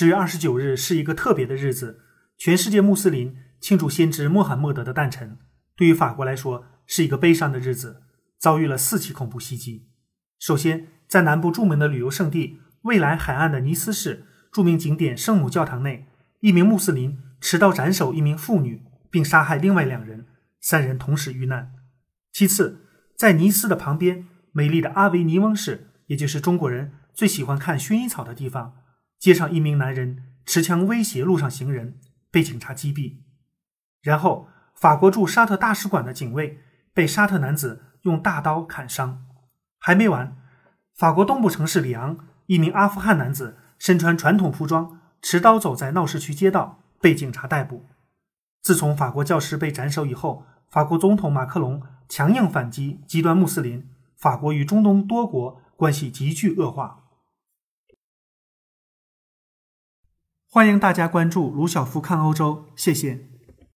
十月二十九日是一个特别的日子，全世界穆斯林庆祝先知穆罕默德的诞辰。对于法国来说，是一个悲伤的日子，遭遇了四起恐怖袭击。首先，在南部著名的旅游胜地蔚蓝海岸的尼斯市著名景点圣母教堂内，一名穆斯林持刀斩首一名妇女，并杀害另外两人，三人同时遇难。其次，在尼斯的旁边，美丽的阿维尼翁市，也就是中国人最喜欢看薰衣草的地方。街上，一名男人持枪威胁路上行人，被警察击毙。然后，法国驻沙特大使馆的警卫被沙特男子用大刀砍伤。还没完，法国东部城市里昂，一名阿富汗男子身穿传统服装，持刀走在闹市区街道，被警察逮捕。自从法国教师被斩首以后，法国总统马克龙强硬反击极端穆斯林，法国与中东多国关系急剧恶化。欢迎大家关注卢晓夫看欧洲，谢谢。